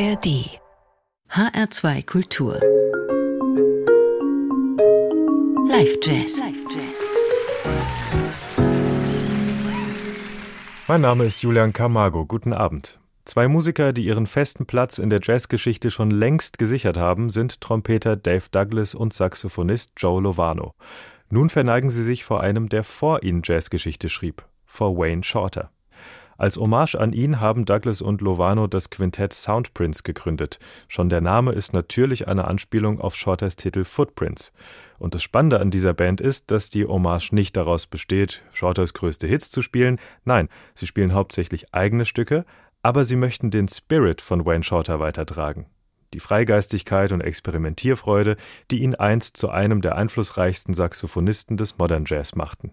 ARD HR2 Kultur Live Jazz Mein Name ist Julian Camargo. Guten Abend. Zwei Musiker, die ihren festen Platz in der Jazzgeschichte schon längst gesichert haben, sind Trompeter Dave Douglas und Saxophonist Joe Lovano. Nun verneigen sie sich vor einem, der vor ihnen Jazzgeschichte schrieb, vor Wayne Shorter. Als Hommage an ihn haben Douglas und Lovano das Quintett Soundprints gegründet. Schon der Name ist natürlich eine Anspielung auf Shorters Titel Footprints. Und das Spannende an dieser Band ist, dass die Hommage nicht daraus besteht, Shorters größte Hits zu spielen. Nein, sie spielen hauptsächlich eigene Stücke, aber sie möchten den Spirit von Wayne Shorter weitertragen. Die Freigeistigkeit und Experimentierfreude, die ihn einst zu einem der einflussreichsten Saxophonisten des Modern Jazz machten.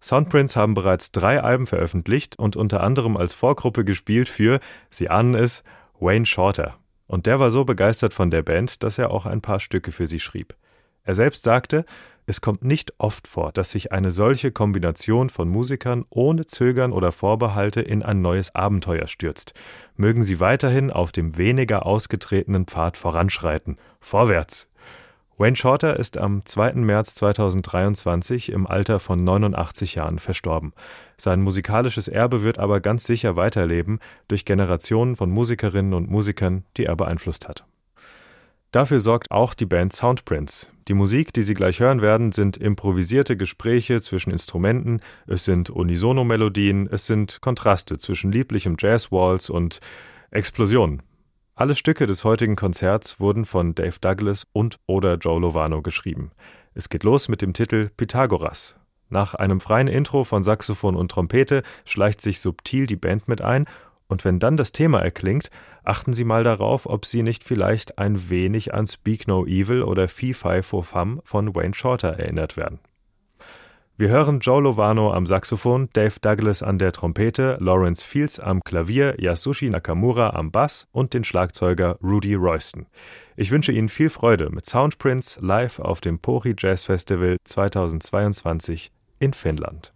Soundprints haben bereits drei Alben veröffentlicht und unter anderem als Vorgruppe gespielt für, Sie ahnen es, Wayne Shorter. Und der war so begeistert von der Band, dass er auch ein paar Stücke für sie schrieb. Er selbst sagte, es kommt nicht oft vor, dass sich eine solche Kombination von Musikern ohne Zögern oder Vorbehalte in ein neues Abenteuer stürzt. Mögen sie weiterhin auf dem weniger ausgetretenen Pfad voranschreiten. Vorwärts! Wayne Shorter ist am 2. März 2023 im Alter von 89 Jahren verstorben. Sein musikalisches Erbe wird aber ganz sicher weiterleben durch Generationen von Musikerinnen und Musikern, die er beeinflusst hat. Dafür sorgt auch die Band Soundprints. Die Musik, die Sie gleich hören werden, sind improvisierte Gespräche zwischen Instrumenten, es sind Unisono-Melodien, es sind Kontraste zwischen lieblichem Jazz-Waltz und Explosionen. Alle Stücke des heutigen Konzerts wurden von Dave Douglas und oder Joe Lovano geschrieben. Es geht los mit dem Titel Pythagoras. Nach einem freien Intro von Saxophon und Trompete schleicht sich subtil die Band mit ein, und wenn dann das Thema erklingt, achten Sie mal darauf, ob Sie nicht vielleicht ein wenig an Speak No Evil oder Fee Fi for Fum von Wayne Shorter erinnert werden. Wir hören Joe Lovano am Saxophon, Dave Douglas an der Trompete, Lawrence Fields am Klavier, Yasushi Nakamura am Bass und den Schlagzeuger Rudy Royston. Ich wünsche Ihnen viel Freude mit Soundprints live auf dem Pori Jazz Festival 2022 in Finnland.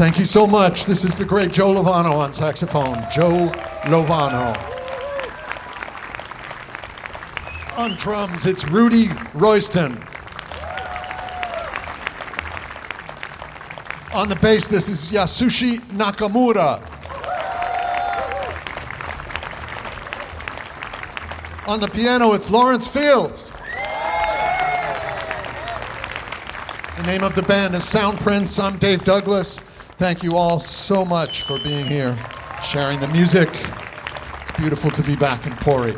Thank you so much. This is the great Joe Lovano on saxophone. Joe Lovano. On drums, it's Rudy Royston. On the bass, this is Yasushi Nakamura. On the piano, it's Lawrence Fields. The name of the band is Sound Prince. I'm Dave Douglas. Thank you all so much for being here, sharing the music. It's beautiful to be back in Pori.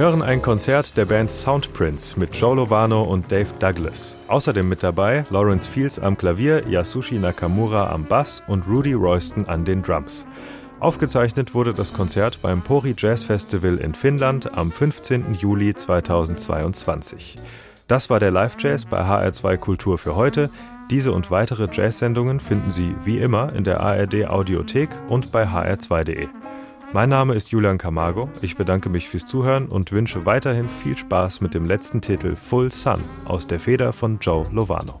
Hören ein Konzert der Band Soundprints mit Joe Lovano und Dave Douglas. Außerdem mit dabei Lawrence Fields am Klavier, Yasushi Nakamura am Bass und Rudy Royston an den Drums. Aufgezeichnet wurde das Konzert beim Pori Jazz Festival in Finnland am 15. Juli 2022. Das war der Live Jazz bei HR2 Kultur für heute. Diese und weitere Jazz-Sendungen finden Sie wie immer in der ARD Audiothek und bei hr2.de. Mein Name ist Julian Camargo. Ich bedanke mich fürs Zuhören und wünsche weiterhin viel Spaß mit dem letzten Titel Full Sun aus der Feder von Joe Lovano.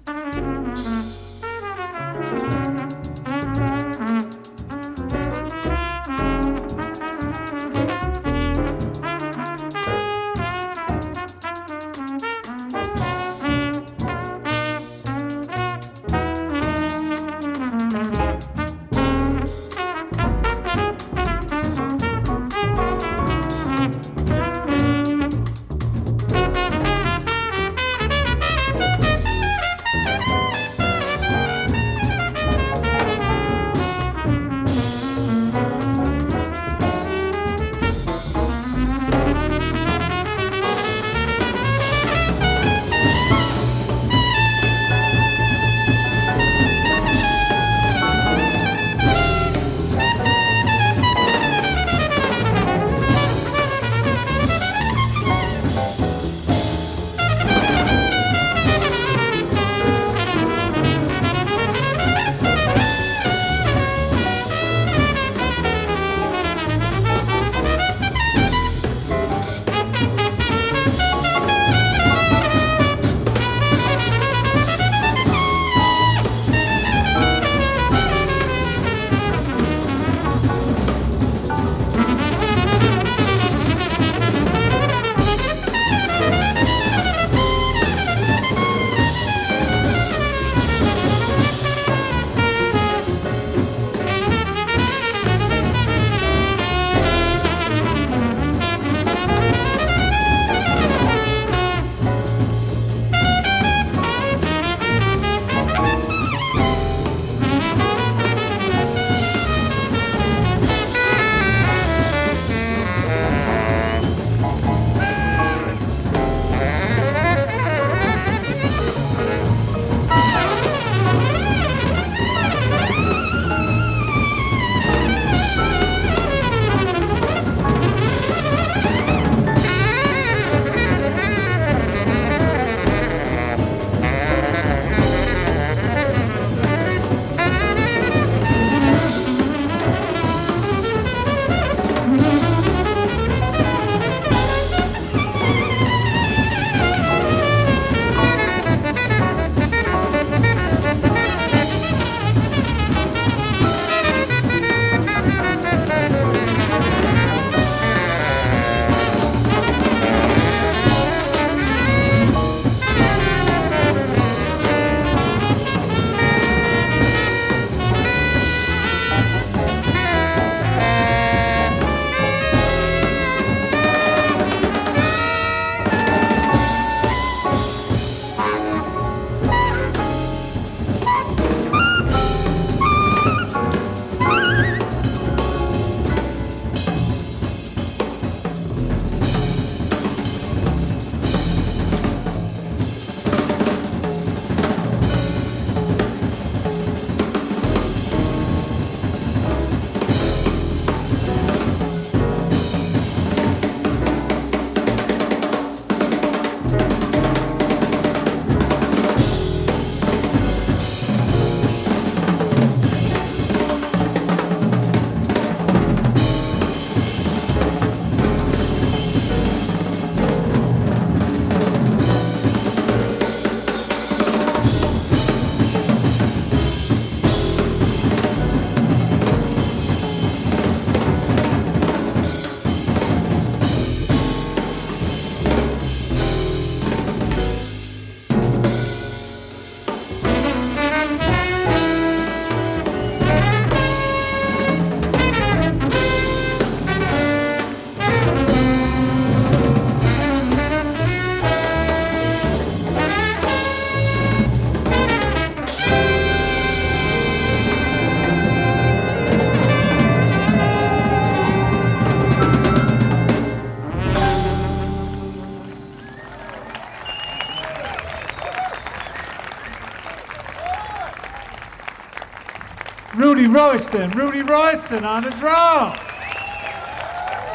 Royston, Rudy Royston on the drum.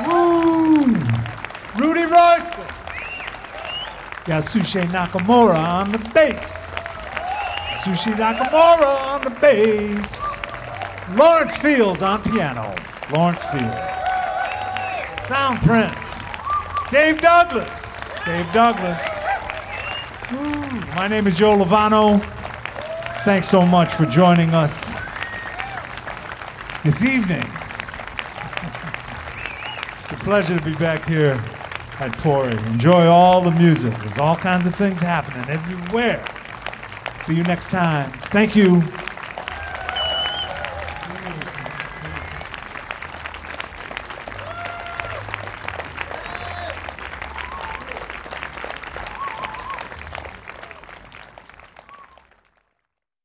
Woo! Rudy Royston. Yasushi Nakamura on the bass. Sushi Nakamura on the bass. Lawrence Fields on piano. Lawrence Fields. Sound Prince. Dave Douglas. Dave Douglas. Ooh, my name is Joe Lovano. Thanks so much for joining us this evening. It's a pleasure to be back here at Pori. Enjoy all the music. There's all kinds of things happening everywhere. See you next time. Thank you.